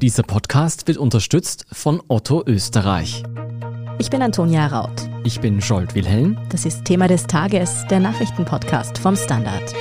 Dieser Podcast wird unterstützt von Otto Österreich. Ich bin Antonia Raut. Ich bin Scholt Wilhelm. Das ist Thema des Tages, der Nachrichtenpodcast vom Standard.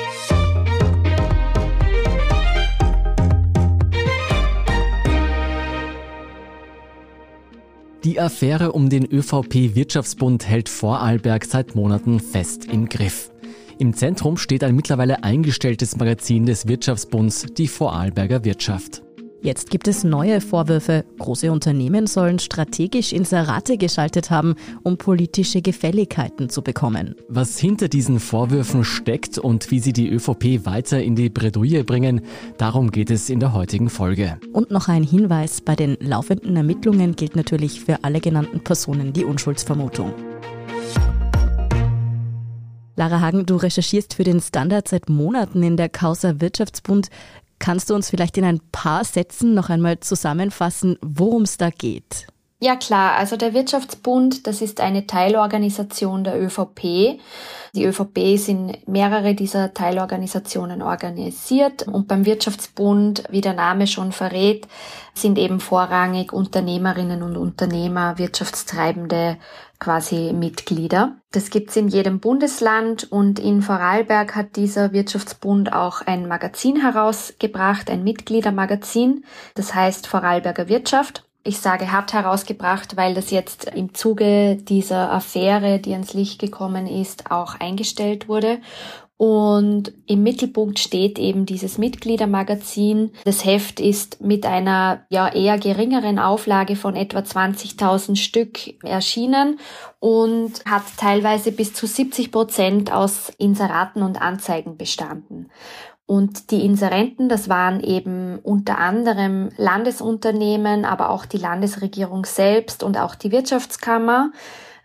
Die Affäre um den ÖVP-Wirtschaftsbund hält Vorarlberg seit Monaten fest im Griff. Im Zentrum steht ein mittlerweile eingestelltes Magazin des Wirtschaftsbunds, die Vorarlberger Wirtschaft. Jetzt gibt es neue Vorwürfe. Große Unternehmen sollen strategisch Inserate geschaltet haben, um politische Gefälligkeiten zu bekommen. Was hinter diesen Vorwürfen steckt und wie sie die ÖVP weiter in die Bredouille bringen, darum geht es in der heutigen Folge. Und noch ein Hinweis, bei den laufenden Ermittlungen gilt natürlich für alle genannten Personen die Unschuldsvermutung. Lara Hagen, du recherchierst für den Standard seit Monaten in der Causa Wirtschaftsbund. Kannst du uns vielleicht in ein paar Sätzen noch einmal zusammenfassen, worum es da geht? Ja klar, also der Wirtschaftsbund, das ist eine Teilorganisation der ÖVP. Die ÖVP sind mehrere dieser Teilorganisationen organisiert und beim Wirtschaftsbund, wie der Name schon verrät, sind eben vorrangig Unternehmerinnen und Unternehmer, Wirtschaftstreibende quasi Mitglieder. Das gibt's in jedem Bundesland und in Vorarlberg hat dieser Wirtschaftsbund auch ein Magazin herausgebracht, ein Mitgliedermagazin, das heißt Vorarlberger Wirtschaft. Ich sage hat herausgebracht, weil das jetzt im Zuge dieser Affäre, die ans Licht gekommen ist, auch eingestellt wurde. Und im Mittelpunkt steht eben dieses Mitgliedermagazin. Das Heft ist mit einer ja eher geringeren Auflage von etwa 20.000 Stück erschienen und hat teilweise bis zu 70 Prozent aus Inseraten und Anzeigen bestanden. Und die Inserenten, das waren eben unter anderem Landesunternehmen, aber auch die Landesregierung selbst und auch die Wirtschaftskammer,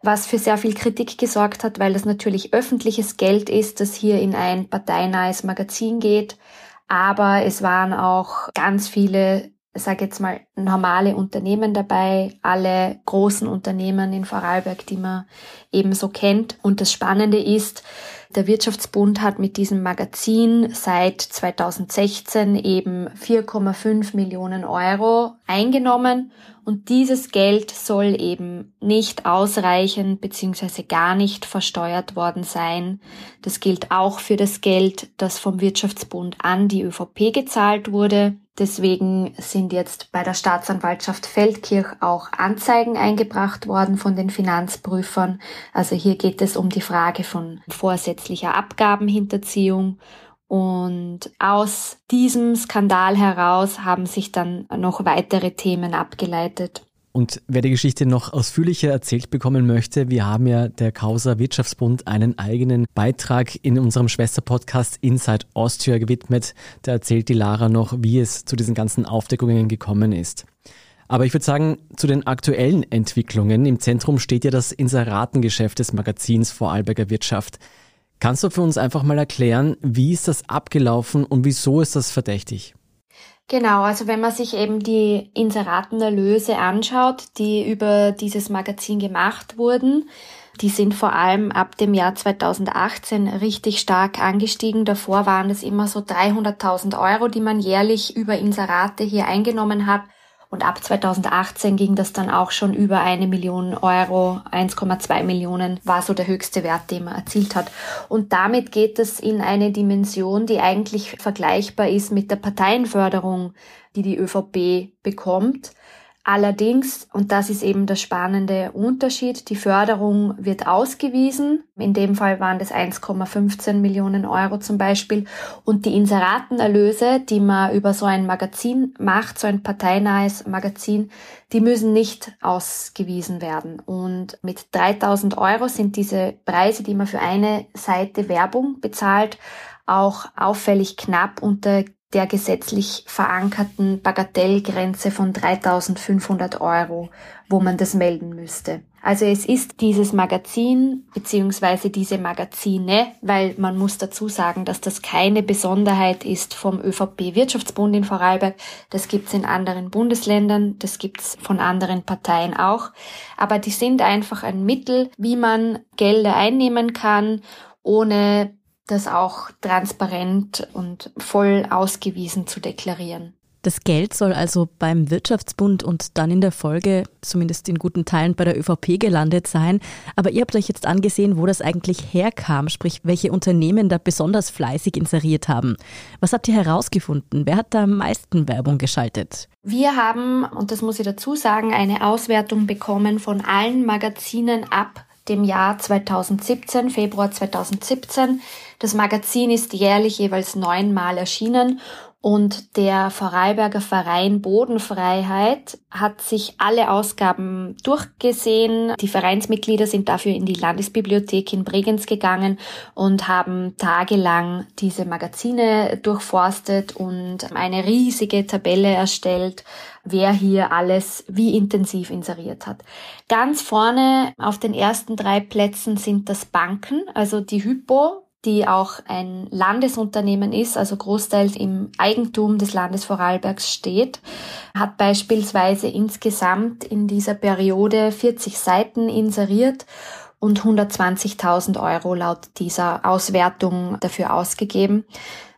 was für sehr viel Kritik gesorgt hat, weil das natürlich öffentliches Geld ist, das hier in ein parteinahes Magazin geht. Aber es waren auch ganz viele, sag jetzt mal, normale Unternehmen dabei, alle großen Unternehmen in Vorarlberg, die man eben so kennt. Und das Spannende ist, der Wirtschaftsbund hat mit diesem Magazin seit 2016 eben 4,5 Millionen Euro eingenommen und dieses Geld soll eben nicht ausreichend bzw. gar nicht versteuert worden sein. Das gilt auch für das Geld, das vom Wirtschaftsbund an die ÖVP gezahlt wurde. Deswegen sind jetzt bei der Staatsanwaltschaft Feldkirch auch Anzeigen eingebracht worden von den Finanzprüfern. Also hier geht es um die Frage von vorsätzlicher Abgabenhinterziehung und aus diesem Skandal heraus haben sich dann noch weitere Themen abgeleitet. Und wer die Geschichte noch ausführlicher erzählt bekommen möchte, wir haben ja der Causa Wirtschaftsbund einen eigenen Beitrag in unserem Schwesterpodcast Inside Austria gewidmet. Da erzählt die Lara noch, wie es zu diesen ganzen Aufdeckungen gekommen ist. Aber ich würde sagen, zu den aktuellen Entwicklungen. Im Zentrum steht ja das Inseratengeschäft des Magazins Vorarlberger Wirtschaft. Kannst du für uns einfach mal erklären, wie ist das abgelaufen und wieso ist das verdächtig? Genau, also wenn man sich eben die Inseratenerlöse anschaut, die über dieses Magazin gemacht wurden, die sind vor allem ab dem Jahr 2018 richtig stark angestiegen. Davor waren es immer so 300.000 Euro, die man jährlich über Inserate hier eingenommen hat. Und ab 2018 ging das dann auch schon über eine Million Euro, 1,2 Millionen war so der höchste Wert, den man erzielt hat. Und damit geht es in eine Dimension, die eigentlich vergleichbar ist mit der Parteienförderung, die die ÖVP bekommt. Allerdings, und das ist eben der spannende Unterschied, die Förderung wird ausgewiesen. In dem Fall waren das 1,15 Millionen Euro zum Beispiel. Und die Inseratenerlöse, die man über so ein Magazin macht, so ein parteinahes Magazin, die müssen nicht ausgewiesen werden. Und mit 3000 Euro sind diese Preise, die man für eine Seite Werbung bezahlt, auch auffällig knapp unter der gesetzlich verankerten Bagatellgrenze von 3500 Euro, wo man das melden müsste. Also es ist dieses Magazin beziehungsweise diese Magazine, weil man muss dazu sagen, dass das keine Besonderheit ist vom ÖVP Wirtschaftsbund in Vorarlberg. Das gibt's in anderen Bundesländern, das gibt's von anderen Parteien auch. Aber die sind einfach ein Mittel, wie man Gelder einnehmen kann, ohne das auch transparent und voll ausgewiesen zu deklarieren. Das Geld soll also beim Wirtschaftsbund und dann in der Folge, zumindest in guten Teilen, bei der ÖVP gelandet sein. Aber ihr habt euch jetzt angesehen, wo das eigentlich herkam, sprich, welche Unternehmen da besonders fleißig inseriert haben. Was habt ihr herausgefunden? Wer hat da am meisten Werbung geschaltet? Wir haben, und das muss ich dazu sagen, eine Auswertung bekommen von allen Magazinen ab dem Jahr 2017, Februar 2017. Das Magazin ist jährlich jeweils neunmal erschienen und der Vorarlberger Verein Bodenfreiheit hat sich alle Ausgaben durchgesehen. Die Vereinsmitglieder sind dafür in die Landesbibliothek in Bregenz gegangen und haben tagelang diese Magazine durchforstet und eine riesige Tabelle erstellt, wer hier alles wie intensiv inseriert hat. Ganz vorne auf den ersten drei Plätzen sind das Banken, also die Hypo, die auch ein Landesunternehmen ist, also großteils im Eigentum des Landes Vorarlbergs steht, hat beispielsweise insgesamt in dieser Periode 40 Seiten inseriert und 120.000 Euro laut dieser Auswertung dafür ausgegeben.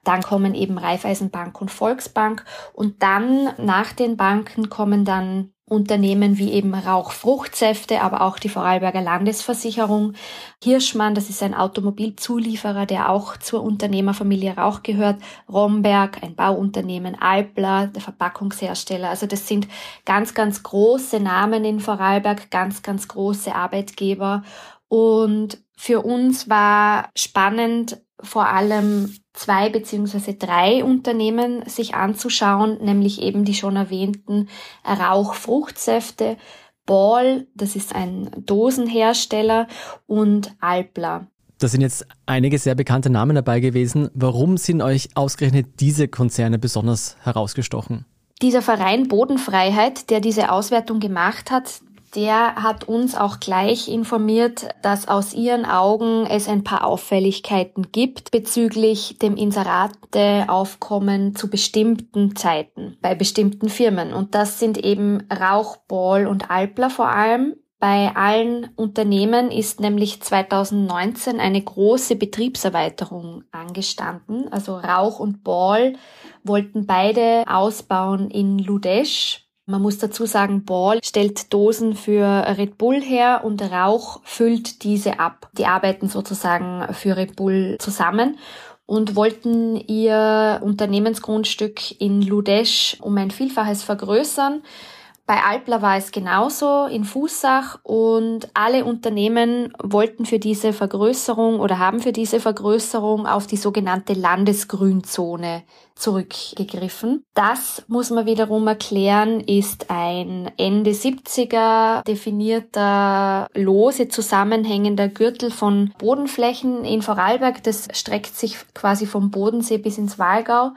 Dann kommen eben Raiffeisenbank und Volksbank und dann nach den Banken kommen dann Unternehmen wie eben Rauchfruchtsäfte, aber auch die Vorarlberger Landesversicherung. Hirschmann, das ist ein Automobilzulieferer, der auch zur Unternehmerfamilie Rauch gehört. Romberg, ein Bauunternehmen. Alpla, der Verpackungshersteller. Also das sind ganz, ganz große Namen in Vorarlberg, ganz, ganz große Arbeitgeber. Und für uns war spannend, vor allem zwei beziehungsweise drei Unternehmen sich anzuschauen, nämlich eben die schon erwähnten Rauchfruchtsäfte, Ball, das ist ein Dosenhersteller und Alpla. Da sind jetzt einige sehr bekannte Namen dabei gewesen. Warum sind euch ausgerechnet diese Konzerne besonders herausgestochen? Dieser Verein Bodenfreiheit, der diese Auswertung gemacht hat, der hat uns auch gleich informiert, dass aus ihren Augen es ein paar Auffälligkeiten gibt bezüglich dem Inserateaufkommen zu bestimmten Zeiten bei bestimmten Firmen. Und das sind eben Rauchball und Alpler vor allem. Bei allen Unternehmen ist nämlich 2019 eine große Betriebserweiterung angestanden. Also Rauch und Ball wollten beide ausbauen in Ludesch man muss dazu sagen, Ball stellt Dosen für Red Bull her und Rauch füllt diese ab. Die arbeiten sozusagen für Red Bull zusammen und wollten ihr Unternehmensgrundstück in Ludesch um ein Vielfaches vergrößern. Bei Alpla war es genauso in Fußach und alle Unternehmen wollten für diese Vergrößerung oder haben für diese Vergrößerung auf die sogenannte Landesgrünzone zurückgegriffen. Das muss man wiederum erklären, ist ein Ende 70er definierter lose zusammenhängender Gürtel von Bodenflächen in Vorarlberg. Das streckt sich quasi vom Bodensee bis ins Walgau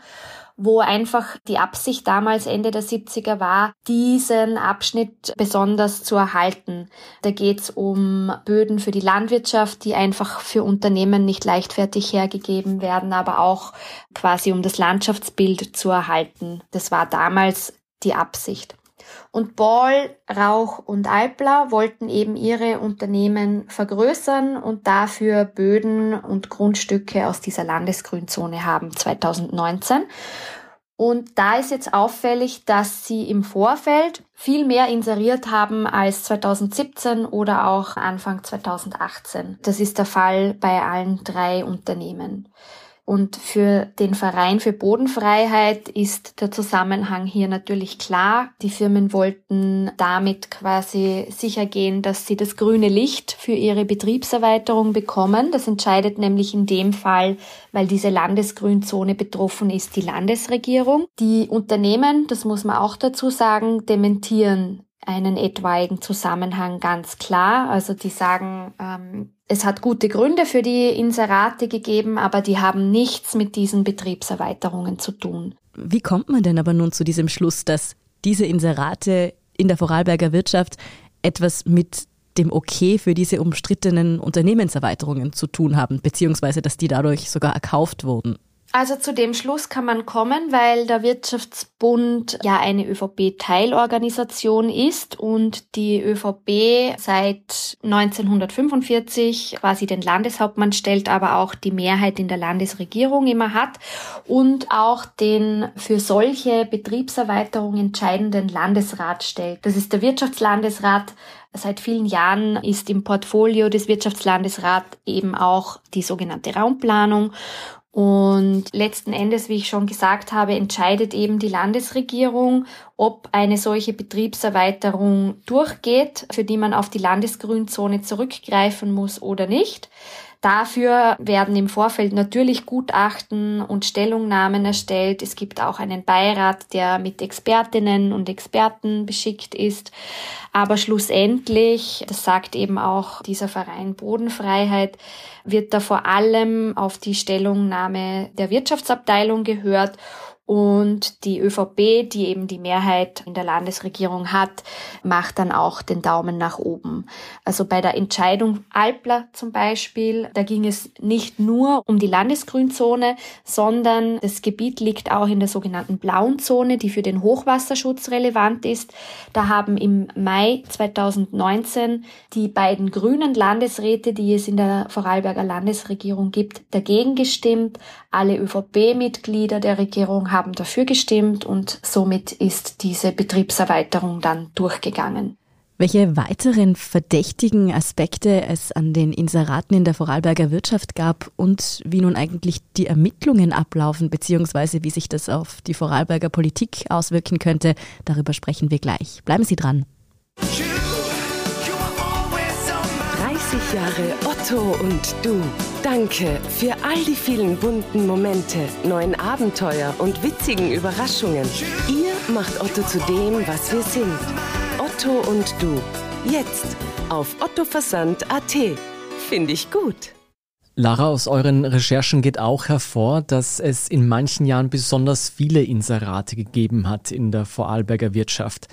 wo einfach die Absicht damals Ende der 70er war, diesen Abschnitt besonders zu erhalten. Da geht es um Böden für die Landwirtschaft, die einfach für Unternehmen nicht leichtfertig hergegeben werden, aber auch quasi um das Landschaftsbild zu erhalten. Das war damals die Absicht. Und Ball, Rauch und Alpla wollten eben ihre Unternehmen vergrößern und dafür Böden und Grundstücke aus dieser Landesgrünzone haben 2019. Und da ist jetzt auffällig, dass sie im Vorfeld viel mehr inseriert haben als 2017 oder auch Anfang 2018. Das ist der Fall bei allen drei Unternehmen. Und für den Verein für Bodenfreiheit ist der Zusammenhang hier natürlich klar. Die Firmen wollten damit quasi sicher gehen, dass sie das grüne Licht für ihre Betriebserweiterung bekommen. Das entscheidet nämlich in dem Fall, weil diese Landesgrünzone betroffen ist, die Landesregierung. Die Unternehmen, das muss man auch dazu sagen, dementieren einen etwaigen Zusammenhang ganz klar. Also die sagen, ähm, es hat gute Gründe für die Inserate gegeben, aber die haben nichts mit diesen Betriebserweiterungen zu tun. Wie kommt man denn aber nun zu diesem Schluss, dass diese Inserate in der Vorarlberger Wirtschaft etwas mit dem Okay für diese umstrittenen Unternehmenserweiterungen zu tun haben, beziehungsweise dass die dadurch sogar erkauft wurden? Also zu dem Schluss kann man kommen, weil der Wirtschaftsbund ja eine ÖVP-Teilorganisation ist und die ÖVP seit 1945 quasi den Landeshauptmann stellt, aber auch die Mehrheit in der Landesregierung immer hat und auch den für solche Betriebserweiterungen entscheidenden Landesrat stellt. Das ist der Wirtschaftslandesrat, Seit vielen Jahren ist im Portfolio des Wirtschaftslandesrats eben auch die sogenannte Raumplanung. Und letzten Endes, wie ich schon gesagt habe, entscheidet eben die Landesregierung, ob eine solche Betriebserweiterung durchgeht, für die man auf die Landesgrünzone zurückgreifen muss oder nicht. Dafür werden im Vorfeld natürlich Gutachten und Stellungnahmen erstellt. Es gibt auch einen Beirat, der mit Expertinnen und Experten beschickt ist. Aber schlussendlich, das sagt eben auch dieser Verein Bodenfreiheit, wird da vor allem auf die Stellungnahme der Wirtschaftsabteilung gehört und die ÖVP, die eben die Mehrheit in der Landesregierung hat, macht dann auch den Daumen nach oben. Also bei der Entscheidung Alpler zum Beispiel, da ging es nicht nur um die Landesgrünzone, sondern das Gebiet liegt auch in der sogenannten blauen Zone, die für den Hochwasserschutz relevant ist. Da haben im Mai 2019 die beiden grünen Landesräte, die es in der Vorarlberger Landesregierung gibt, dagegen gestimmt. Alle ÖVP-Mitglieder der Regierung haben dafür gestimmt und somit ist diese Betriebserweiterung dann durchgegangen. Welche weiteren verdächtigen Aspekte es an den Inseraten in der Vorarlberger Wirtschaft gab und wie nun eigentlich die Ermittlungen ablaufen, beziehungsweise wie sich das auf die Vorarlberger Politik auswirken könnte, darüber sprechen wir gleich. Bleiben Sie dran. 30 Jahre Otto und du. Danke für all die vielen bunten Momente, neuen Abenteuer und witzigen Überraschungen. Ihr macht Otto zu dem, was wir sind. Otto und du. Jetzt auf ottoversand.at. Finde ich gut. Lara, aus euren Recherchen geht auch hervor, dass es in manchen Jahren besonders viele Inserate gegeben hat in der Vorarlberger Wirtschaft.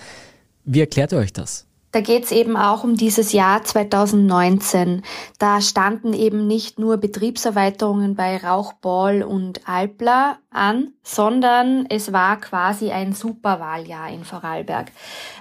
Wie erklärt ihr euch das? Da geht es eben auch um dieses Jahr 2019. Da standen eben nicht nur Betriebserweiterungen bei Rauchball und Alpla an, sondern es war quasi ein Superwahljahr in Vorarlberg.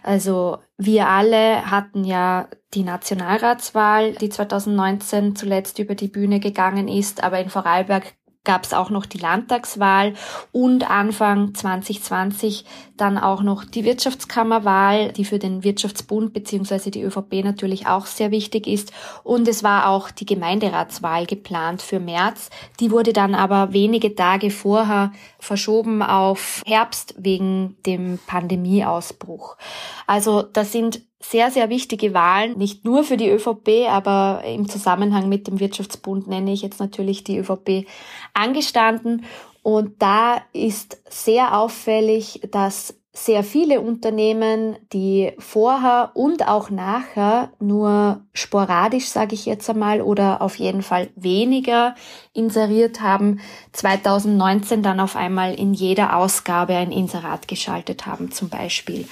Also wir alle hatten ja die Nationalratswahl, die 2019 zuletzt über die Bühne gegangen ist, aber in Vorarlberg gab es auch noch die Landtagswahl und Anfang 2020 dann auch noch die Wirtschaftskammerwahl, die für den Wirtschaftsbund beziehungsweise die ÖVP natürlich auch sehr wichtig ist. Und es war auch die Gemeinderatswahl geplant für März. Die wurde dann aber wenige Tage vorher verschoben auf Herbst wegen dem Pandemieausbruch. Also das sind sehr, sehr wichtige Wahlen, nicht nur für die ÖVP, aber im Zusammenhang mit dem Wirtschaftsbund nenne ich jetzt natürlich die ÖVP angestanden. Und da ist sehr auffällig, dass sehr viele Unternehmen, die vorher und auch nachher nur sporadisch, sage ich jetzt einmal, oder auf jeden Fall weniger inseriert haben, 2019 dann auf einmal in jeder Ausgabe ein Inserat geschaltet haben zum Beispiel.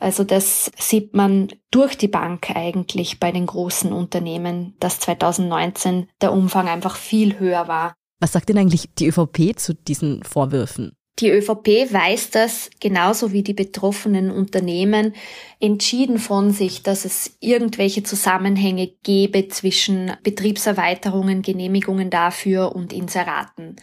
Also das sieht man durch die Bank eigentlich bei den großen Unternehmen, dass 2019 der Umfang einfach viel höher war. Was sagt denn eigentlich die ÖVP zu diesen Vorwürfen? Die ÖVP weiß das genauso wie die betroffenen Unternehmen entschieden von sich, dass es irgendwelche Zusammenhänge gäbe zwischen Betriebserweiterungen, Genehmigungen dafür und Inseraten.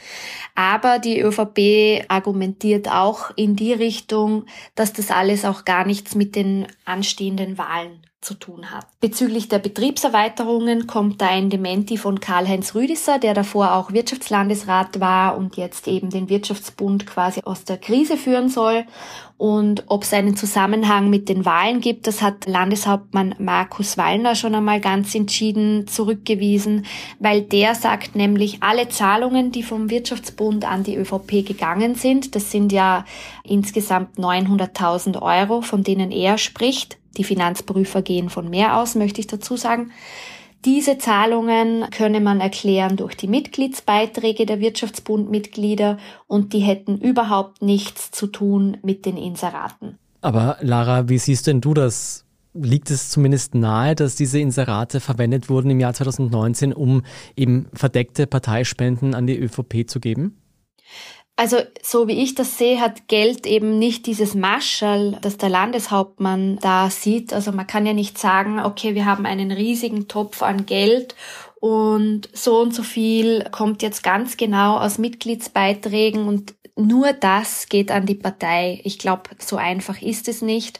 Aber die ÖVP argumentiert auch in die Richtung, dass das alles auch gar nichts mit den anstehenden Wahlen zu tun hat. Bezüglich der Betriebserweiterungen kommt da ein Dementi von Karl-Heinz Rüdisser, der davor auch Wirtschaftslandesrat war und jetzt eben den Wirtschaftsbund quasi aus der Krise führen soll. Und ob es einen Zusammenhang mit den Wahlen gibt, das hat Landeshauptmann Markus Wallner schon einmal ganz entschieden zurückgewiesen, weil der sagt nämlich, alle Zahlungen, die vom Wirtschaftsbund an die ÖVP gegangen sind, das sind ja insgesamt 900.000 Euro, von denen er spricht, die Finanzprüfer gehen von mehr aus, möchte ich dazu sagen. Diese Zahlungen könne man erklären durch die Mitgliedsbeiträge der Wirtschaftsbundmitglieder und die hätten überhaupt nichts zu tun mit den Inseraten. Aber Lara, wie siehst denn du das? Liegt es zumindest nahe, dass diese Inserate verwendet wurden im Jahr 2019, um eben verdeckte Parteispenden an die ÖVP zu geben? Also so wie ich das sehe, hat Geld eben nicht dieses Maschall, das der Landeshauptmann da sieht. Also man kann ja nicht sagen, okay, wir haben einen riesigen Topf an Geld und so und so viel kommt jetzt ganz genau aus Mitgliedsbeiträgen und nur das geht an die Partei. Ich glaube, so einfach ist es nicht.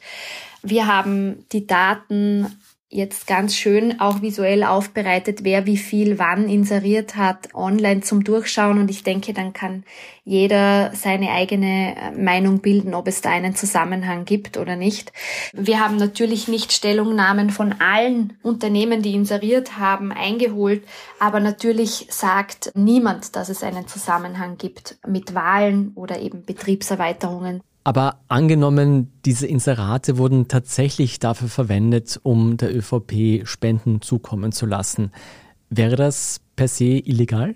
Wir haben die Daten jetzt ganz schön auch visuell aufbereitet, wer wie viel wann inseriert hat, online zum Durchschauen. Und ich denke, dann kann jeder seine eigene äh, Meinung bilden, ob es da einen Zusammenhang gibt oder nicht. Wir haben natürlich nicht Stellungnahmen von allen Unternehmen, die inseriert haben, eingeholt, aber natürlich sagt niemand, dass es einen Zusammenhang gibt mit Wahlen oder eben Betriebserweiterungen. Aber angenommen, diese Inserate wurden tatsächlich dafür verwendet, um der ÖVP Spenden zukommen zu lassen. Wäre das per se illegal?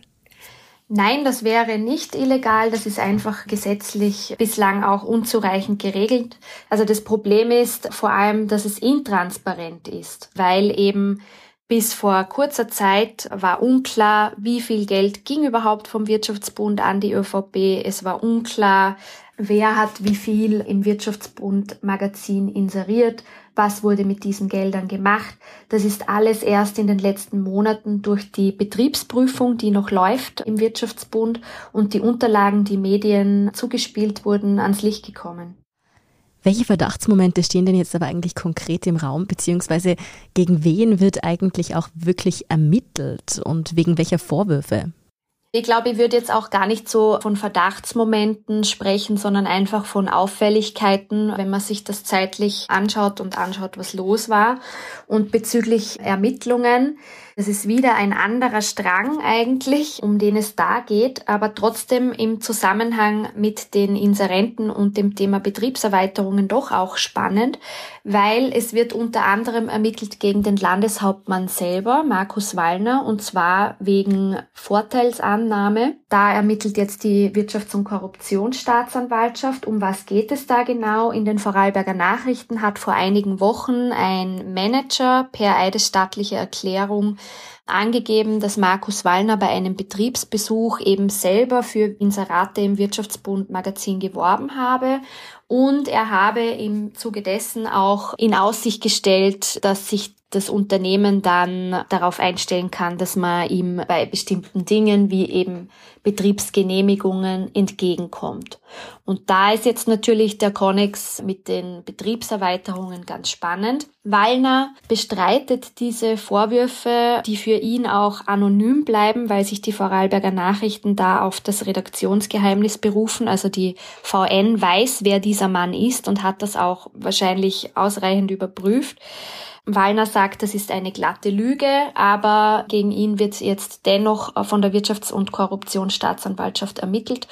Nein, das wäre nicht illegal. Das ist einfach gesetzlich bislang auch unzureichend geregelt. Also das Problem ist vor allem, dass es intransparent ist, weil eben bis vor kurzer Zeit war unklar, wie viel Geld ging überhaupt vom Wirtschaftsbund an die ÖVP. Es war unklar, wer hat wie viel im Wirtschaftsbund Magazin inseriert, was wurde mit diesen Geldern gemacht. Das ist alles erst in den letzten Monaten durch die Betriebsprüfung, die noch läuft im Wirtschaftsbund und die Unterlagen, die Medien zugespielt wurden, ans Licht gekommen. Welche Verdachtsmomente stehen denn jetzt aber eigentlich konkret im Raum, beziehungsweise gegen wen wird eigentlich auch wirklich ermittelt und wegen welcher Vorwürfe? Ich glaube, ich würde jetzt auch gar nicht so von Verdachtsmomenten sprechen, sondern einfach von Auffälligkeiten, wenn man sich das zeitlich anschaut und anschaut, was los war. Und bezüglich Ermittlungen, das ist wieder ein anderer Strang eigentlich, um den es da geht, aber trotzdem im Zusammenhang mit den Inserenten und dem Thema Betriebserweiterungen doch auch spannend, weil es wird unter anderem ermittelt gegen den Landeshauptmann selber, Markus Wallner, und zwar wegen Vorteilsannahme. Da ermittelt jetzt die Wirtschafts- und Korruptionsstaatsanwaltschaft. Um was geht es da genau? In den Vorarlberger Nachrichten hat vor einigen Wochen ein Manager per eidesstattlicher Erklärung angegeben, dass Markus Wallner bei einem Betriebsbesuch eben selber für Inserate im Wirtschaftsbund Magazin geworben habe. Und er habe im Zuge dessen auch in Aussicht gestellt, dass sich das Unternehmen dann darauf einstellen kann, dass man ihm bei bestimmten Dingen wie eben Betriebsgenehmigungen entgegenkommt. Und da ist jetzt natürlich der Connex mit den Betriebserweiterungen ganz spannend. Wallner bestreitet diese Vorwürfe, die für ihn auch anonym bleiben, weil sich die Vorarlberger Nachrichten da auf das Redaktionsgeheimnis berufen. Also die VN weiß, wer dieser Mann ist und hat das auch wahrscheinlich ausreichend überprüft. Wallner sagt, das ist eine glatte Lüge, aber gegen ihn wird jetzt dennoch von der Wirtschafts- und Korruptionsstaatsanwaltschaft ermittelt.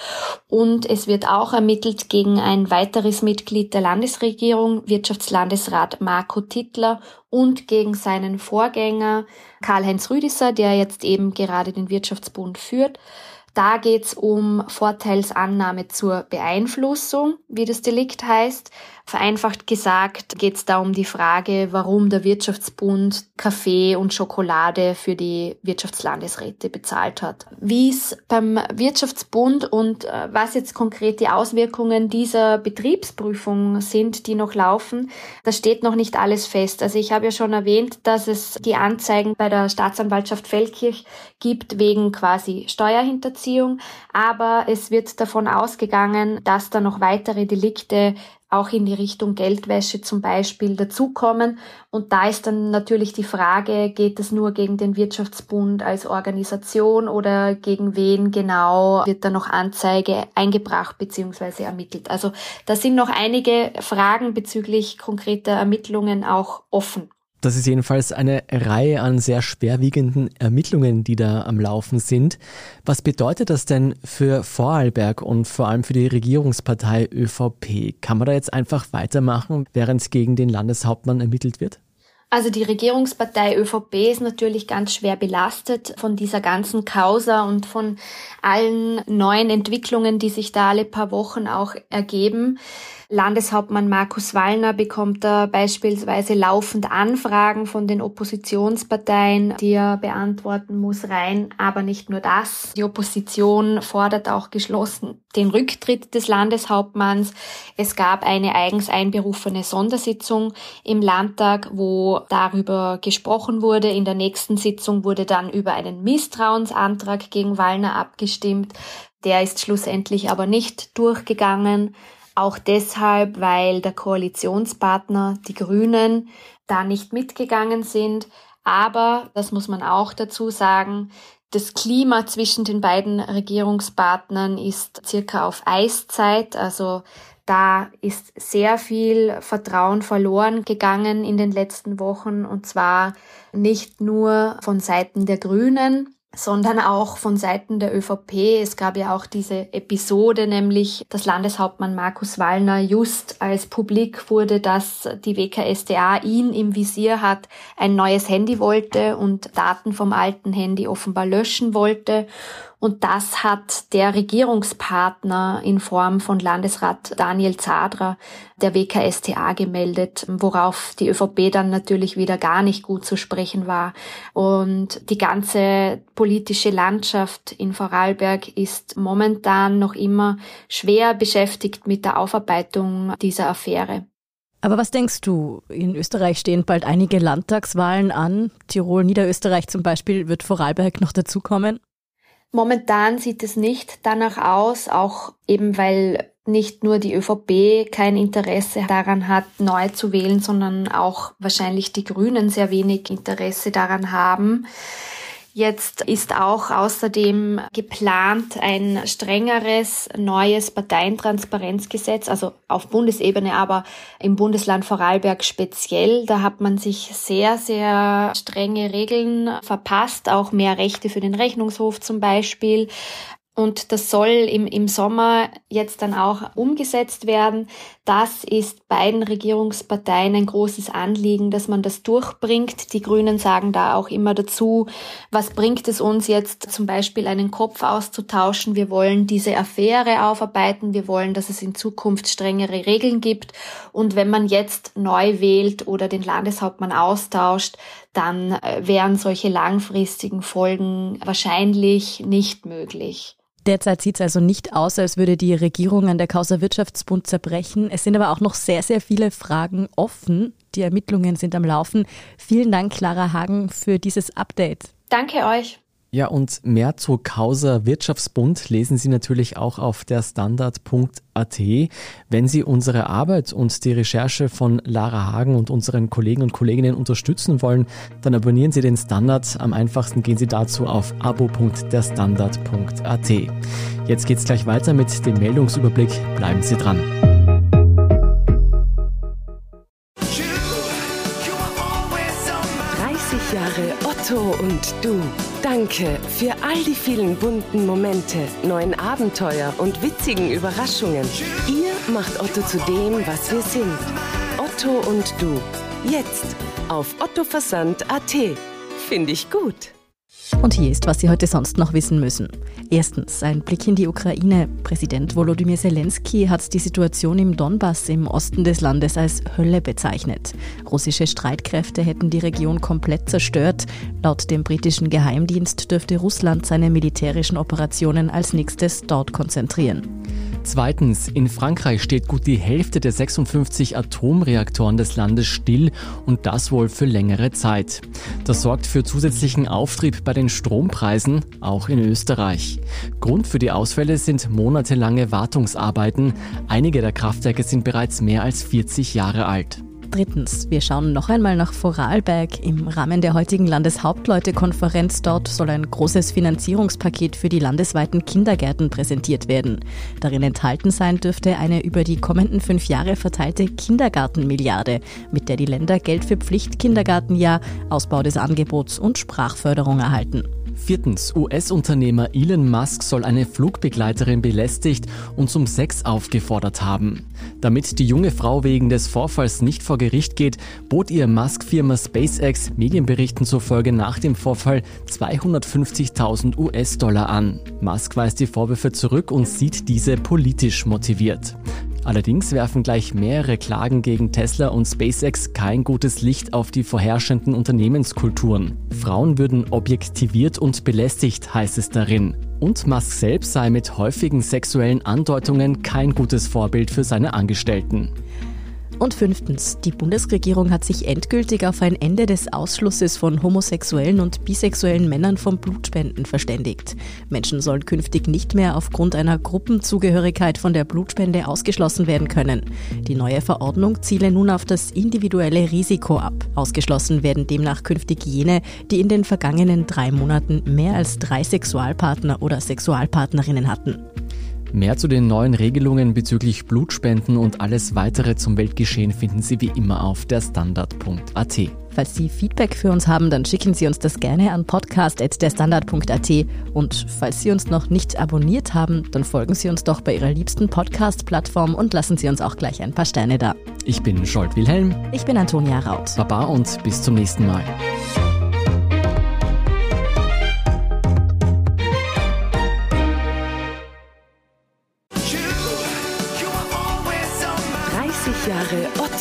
Und es wird auch ermittelt gegen ein weiteres Mitglied der Landesregierung, Wirtschaftslandesrat Marco Tittler und gegen seinen Vorgänger Karl-Heinz Rüdisser, der jetzt eben gerade den Wirtschaftsbund führt. Da geht's um Vorteilsannahme zur Beeinflussung, wie das Delikt heißt. Vereinfacht gesagt geht es da um die Frage, warum der Wirtschaftsbund Kaffee und Schokolade für die Wirtschaftslandesräte bezahlt hat. Wie es beim Wirtschaftsbund und äh, was jetzt konkret die Auswirkungen dieser Betriebsprüfung sind, die noch laufen, da steht noch nicht alles fest. Also ich habe ja schon erwähnt, dass es die Anzeigen bei der Staatsanwaltschaft Feldkirch gibt wegen quasi Steuerhinterziehung, aber es wird davon ausgegangen, dass da noch weitere Delikte auch in die Richtung Geldwäsche zum Beispiel dazukommen. Und da ist dann natürlich die Frage, geht es nur gegen den Wirtschaftsbund als Organisation oder gegen wen genau wird da noch Anzeige eingebracht bzw. ermittelt? Also da sind noch einige Fragen bezüglich konkreter Ermittlungen auch offen. Das ist jedenfalls eine Reihe an sehr schwerwiegenden Ermittlungen, die da am Laufen sind. Was bedeutet das denn für Vorarlberg und vor allem für die Regierungspartei ÖVP? Kann man da jetzt einfach weitermachen, während gegen den Landeshauptmann ermittelt wird? Also die Regierungspartei ÖVP ist natürlich ganz schwer belastet von dieser ganzen Causa und von allen neuen Entwicklungen, die sich da alle paar Wochen auch ergeben. Landeshauptmann Markus Wallner bekommt da beispielsweise laufend Anfragen von den Oppositionsparteien, die er beantworten muss, rein. Aber nicht nur das. Die Opposition fordert auch geschlossen den Rücktritt des Landeshauptmanns. Es gab eine eigens einberufene Sondersitzung im Landtag, wo darüber gesprochen wurde. In der nächsten Sitzung wurde dann über einen Misstrauensantrag gegen Wallner abgestimmt. Der ist schlussendlich aber nicht durchgegangen. Auch deshalb, weil der Koalitionspartner, die Grünen, da nicht mitgegangen sind. Aber, das muss man auch dazu sagen, das Klima zwischen den beiden Regierungspartnern ist circa auf Eiszeit. Also da ist sehr viel Vertrauen verloren gegangen in den letzten Wochen und zwar nicht nur von Seiten der Grünen, sondern auch von Seiten der ÖVP. Es gab ja auch diese Episode, nämlich dass Landeshauptmann Markus Wallner just als publik wurde, dass die WKSDA ihn im Visier hat, ein neues Handy wollte und Daten vom alten Handy offenbar löschen wollte. Und das hat der Regierungspartner in Form von Landesrat Daniel Zadra der WKSTA gemeldet, worauf die ÖVP dann natürlich wieder gar nicht gut zu sprechen war. Und die ganze politische Landschaft in Vorarlberg ist momentan noch immer schwer beschäftigt mit der Aufarbeitung dieser Affäre. Aber was denkst du? In Österreich stehen bald einige Landtagswahlen an. Tirol, Niederösterreich zum Beispiel. Wird Vorarlberg noch dazukommen? Momentan sieht es nicht danach aus, auch eben weil nicht nur die ÖVP kein Interesse daran hat, neu zu wählen, sondern auch wahrscheinlich die Grünen sehr wenig Interesse daran haben. Jetzt ist auch außerdem geplant ein strengeres neues Parteientransparenzgesetz, also auf Bundesebene, aber im Bundesland Vorarlberg speziell. Da hat man sich sehr, sehr strenge Regeln verpasst, auch mehr Rechte für den Rechnungshof zum Beispiel. Und das soll im, im Sommer jetzt dann auch umgesetzt werden. Das ist beiden Regierungsparteien ein großes Anliegen, dass man das durchbringt. Die Grünen sagen da auch immer dazu, was bringt es uns jetzt zum Beispiel einen Kopf auszutauschen? Wir wollen diese Affäre aufarbeiten. Wir wollen, dass es in Zukunft strengere Regeln gibt. Und wenn man jetzt neu wählt oder den Landeshauptmann austauscht, dann äh, wären solche langfristigen Folgen wahrscheinlich nicht möglich. Derzeit sieht es also nicht aus, als würde die Regierung an der Causa Wirtschaftsbund zerbrechen. Es sind aber auch noch sehr, sehr viele Fragen offen. Die Ermittlungen sind am Laufen. Vielen Dank, Clara Hagen, für dieses Update. Danke euch. Ja, und mehr zu Causa Wirtschaftsbund lesen Sie natürlich auch auf der Standard.at. Wenn Sie unsere Arbeit und die Recherche von Lara Hagen und unseren Kollegen und Kolleginnen unterstützen wollen, dann abonnieren Sie den Standard. Am einfachsten gehen Sie dazu auf abo.derstandard.at. Jetzt geht's gleich weiter mit dem Meldungsüberblick. Bleiben Sie dran. Jahre Otto und du. Danke für all die vielen bunten Momente, neuen Abenteuer und witzigen Überraschungen. Ihr macht Otto zu dem, was wir sind. Otto und du. Jetzt auf ottoversand.at. Finde ich gut. Und hier ist, was Sie heute sonst noch wissen müssen. Erstens, ein Blick in die Ukraine. Präsident Volodymyr Zelensky hat die Situation im Donbass im Osten des Landes als Hölle bezeichnet. Russische Streitkräfte hätten die Region komplett zerstört. Laut dem britischen Geheimdienst dürfte Russland seine militärischen Operationen als nächstes dort konzentrieren. Zweitens, in Frankreich steht gut die Hälfte der 56 Atomreaktoren des Landes still und das wohl für längere Zeit. Das sorgt für zusätzlichen Auftrieb bei den Strompreisen, auch in Österreich. Grund für die Ausfälle sind monatelange Wartungsarbeiten. Einige der Kraftwerke sind bereits mehr als 40 Jahre alt. Drittens, wir schauen noch einmal nach Vorarlberg. Im Rahmen der heutigen Landeshauptleutekonferenz dort soll ein großes Finanzierungspaket für die landesweiten Kindergärten präsentiert werden. Darin enthalten sein dürfte eine über die kommenden fünf Jahre verteilte Kindergartenmilliarde, mit der die Länder Geld für Pflichtkindergartenjahr, Ausbau des Angebots und Sprachförderung erhalten. Viertens, US-Unternehmer Elon Musk soll eine Flugbegleiterin belästigt und zum Sex aufgefordert haben. Damit die junge Frau wegen des Vorfalls nicht vor Gericht geht, bot ihr Musk-Firma SpaceX Medienberichten zufolge nach dem Vorfall 250.000 US-Dollar an. Musk weist die Vorwürfe zurück und sieht diese politisch motiviert. Allerdings werfen gleich mehrere Klagen gegen Tesla und SpaceX kein gutes Licht auf die vorherrschenden Unternehmenskulturen. Frauen würden objektiviert und belästigt, heißt es darin. Und Musk selbst sei mit häufigen sexuellen Andeutungen kein gutes Vorbild für seine Angestellten. Und fünftens, die Bundesregierung hat sich endgültig auf ein Ende des Ausschlusses von homosexuellen und bisexuellen Männern vom Blutspenden verständigt. Menschen sollen künftig nicht mehr aufgrund einer Gruppenzugehörigkeit von der Blutspende ausgeschlossen werden können. Die neue Verordnung ziele nun auf das individuelle Risiko ab. Ausgeschlossen werden demnach künftig jene, die in den vergangenen drei Monaten mehr als drei Sexualpartner oder Sexualpartnerinnen hatten. Mehr zu den neuen Regelungen bezüglich Blutspenden und alles weitere zum Weltgeschehen finden Sie wie immer auf der Standard.at. Falls Sie Feedback für uns haben, dann schicken Sie uns das gerne an podcast.derstandard.at und falls Sie uns noch nicht abonniert haben, dann folgen Sie uns doch bei Ihrer liebsten Podcast-Plattform und lassen Sie uns auch gleich ein paar Sterne da. Ich bin Scholt Wilhelm. Ich bin Antonia Raut. Baba und bis zum nächsten Mal.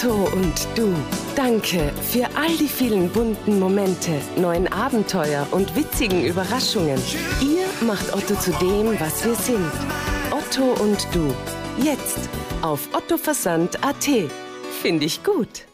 Otto und du. Danke für all die vielen bunten Momente, neuen Abenteuer und witzigen Überraschungen. Ihr macht Otto zu dem, was wir sind. Otto und du. Jetzt auf ottoversand.at. Finde ich gut.